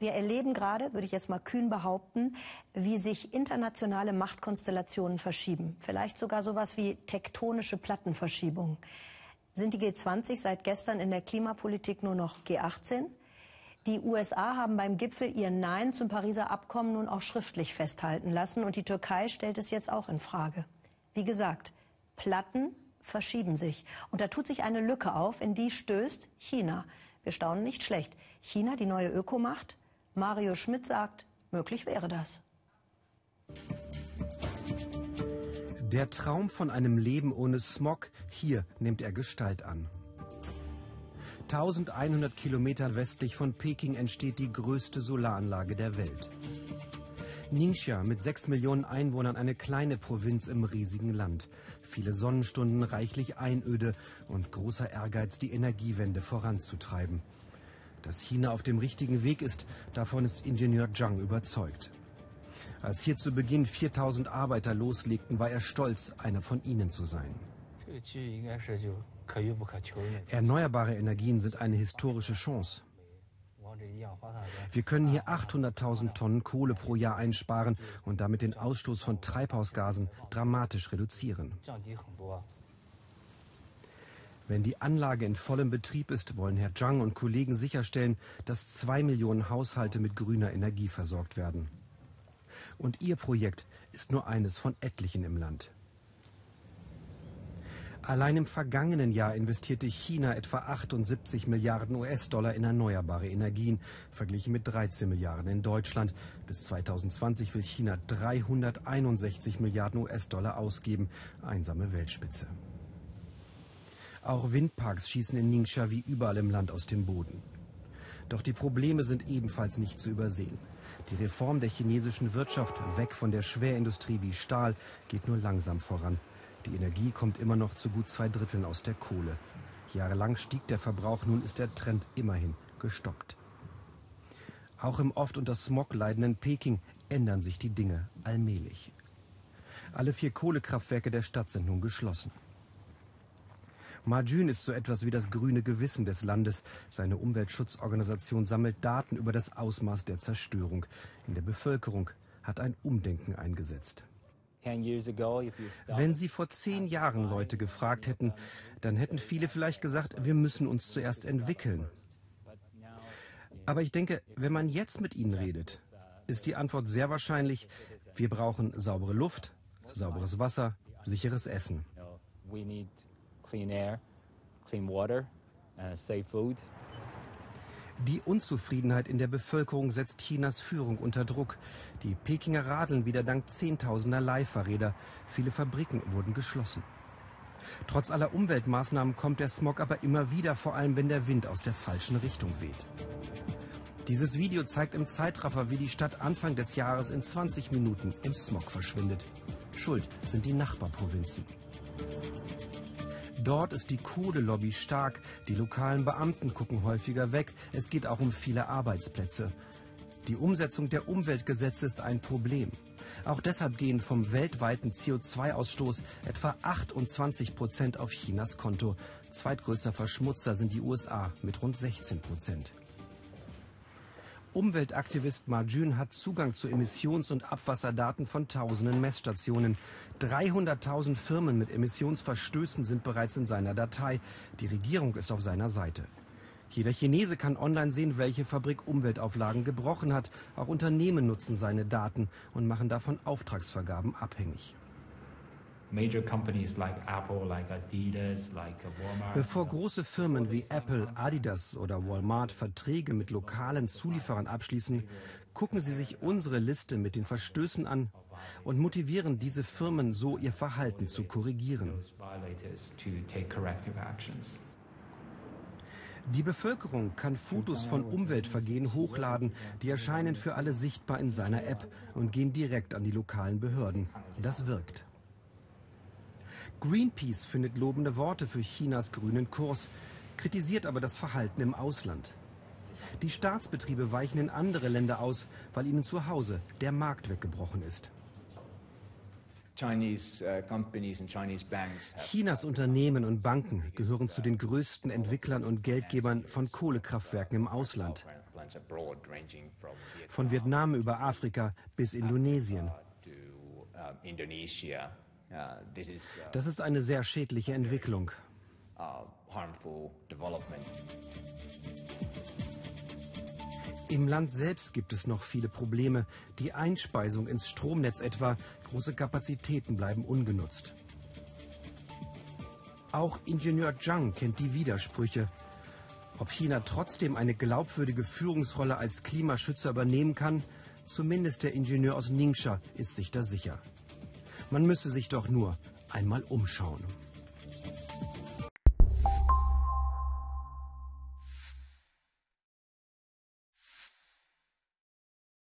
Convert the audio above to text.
Wir erleben gerade, würde ich jetzt mal kühn behaupten, wie sich internationale Machtkonstellationen verschieben. Vielleicht sogar sowas wie tektonische Plattenverschiebungen. Sind die G20 seit gestern in der Klimapolitik nur noch G18? Die USA haben beim Gipfel ihr Nein zum Pariser Abkommen nun auch schriftlich festhalten lassen und die Türkei stellt es jetzt auch in Frage. Wie gesagt, Platten verschieben sich und da tut sich eine Lücke auf, in die stößt China. Wir staunen nicht schlecht. China, die neue Ökomacht, Mario Schmidt sagt, möglich wäre das. Der Traum von einem Leben ohne Smog, hier nimmt er Gestalt an. 1100 Kilometer westlich von Peking entsteht die größte Solaranlage der Welt. Ningxia mit 6 Millionen Einwohnern eine kleine Provinz im riesigen Land. Viele Sonnenstunden, reichlich Einöde und großer Ehrgeiz, die Energiewende voranzutreiben. Dass China auf dem richtigen Weg ist, davon ist Ingenieur Zhang überzeugt. Als hier zu Beginn 4000 Arbeiter loslegten, war er stolz, einer von ihnen zu sein. Erneuerbare Energien sind eine historische Chance. Wir können hier 800.000 Tonnen Kohle pro Jahr einsparen und damit den Ausstoß von Treibhausgasen dramatisch reduzieren. Wenn die Anlage in vollem Betrieb ist, wollen Herr Zhang und Kollegen sicherstellen, dass zwei Millionen Haushalte mit grüner Energie versorgt werden. Und ihr Projekt ist nur eines von etlichen im Land. Allein im vergangenen Jahr investierte China etwa 78 Milliarden US-Dollar in erneuerbare Energien, verglichen mit 13 Milliarden in Deutschland. Bis 2020 will China 361 Milliarden US-Dollar ausgeben. Einsame Weltspitze. Auch Windparks schießen in Ningxia wie überall im Land aus dem Boden. Doch die Probleme sind ebenfalls nicht zu übersehen. Die Reform der chinesischen Wirtschaft weg von der Schwerindustrie wie Stahl geht nur langsam voran. Die Energie kommt immer noch zu gut zwei Dritteln aus der Kohle. Jahrelang stieg der Verbrauch, nun ist der Trend immerhin gestoppt. Auch im oft unter Smog leidenden Peking ändern sich die Dinge allmählich. Alle vier Kohlekraftwerke der Stadt sind nun geschlossen. Majun ist so etwas wie das grüne Gewissen des Landes. Seine Umweltschutzorganisation sammelt Daten über das Ausmaß der Zerstörung. In der Bevölkerung hat ein Umdenken eingesetzt. Wenn Sie vor zehn Jahren Leute gefragt hätten, dann hätten viele vielleicht gesagt, wir müssen uns zuerst entwickeln. Aber ich denke, wenn man jetzt mit ihnen redet, ist die Antwort sehr wahrscheinlich, wir brauchen saubere Luft, sauberes Wasser, sicheres Essen clean air, clean water, uh, safe food. Die Unzufriedenheit in der Bevölkerung setzt Chinas Führung unter Druck. Die Pekinger radeln wieder dank Zehntausender Leihfahrräder. Viele Fabriken wurden geschlossen. Trotz aller Umweltmaßnahmen kommt der Smog aber immer wieder, vor allem wenn der Wind aus der falschen Richtung weht. Dieses Video zeigt im Zeitraffer, wie die Stadt Anfang des Jahres in 20 Minuten im Smog verschwindet. Schuld sind die Nachbarprovinzen. Dort ist die Kohlenlobby stark, die lokalen Beamten gucken häufiger weg, es geht auch um viele Arbeitsplätze. Die Umsetzung der Umweltgesetze ist ein Problem. Auch deshalb gehen vom weltweiten CO2-Ausstoß etwa 28 Prozent auf Chinas Konto. Zweitgrößter Verschmutzer sind die USA mit rund 16 Prozent. Umweltaktivist Marjun hat Zugang zu Emissions- und Abwasserdaten von tausenden Messstationen. 300.000 Firmen mit Emissionsverstößen sind bereits in seiner Datei. Die Regierung ist auf seiner Seite. Jeder Chinese kann online sehen, welche Fabrik Umweltauflagen gebrochen hat. Auch Unternehmen nutzen seine Daten und machen davon Auftragsvergaben abhängig. Bevor große Firmen wie Apple, Adidas oder Walmart Verträge mit lokalen Zulieferern abschließen, gucken sie sich unsere Liste mit den Verstößen an und motivieren diese Firmen so, ihr Verhalten zu korrigieren. Die Bevölkerung kann Fotos von Umweltvergehen hochladen, die erscheinen für alle sichtbar in seiner App und gehen direkt an die lokalen Behörden. Das wirkt. Greenpeace findet lobende Worte für Chinas grünen Kurs, kritisiert aber das Verhalten im Ausland. Die Staatsbetriebe weichen in andere Länder aus, weil ihnen zu Hause der Markt weggebrochen ist. Uh, Chinas Unternehmen und Banken gehören zu den größten Entwicklern und Geldgebern von Kohlekraftwerken im Ausland. Von Vietnam über Afrika bis Indonesien. Das ist eine sehr schädliche Entwicklung. Im Land selbst gibt es noch viele Probleme. Die Einspeisung ins Stromnetz etwa, große Kapazitäten bleiben ungenutzt. Auch Ingenieur Zhang kennt die Widersprüche. Ob China trotzdem eine glaubwürdige Führungsrolle als Klimaschützer übernehmen kann, zumindest der Ingenieur aus Ningxia ist sich da sicher. Man müsse sich doch nur einmal umschauen.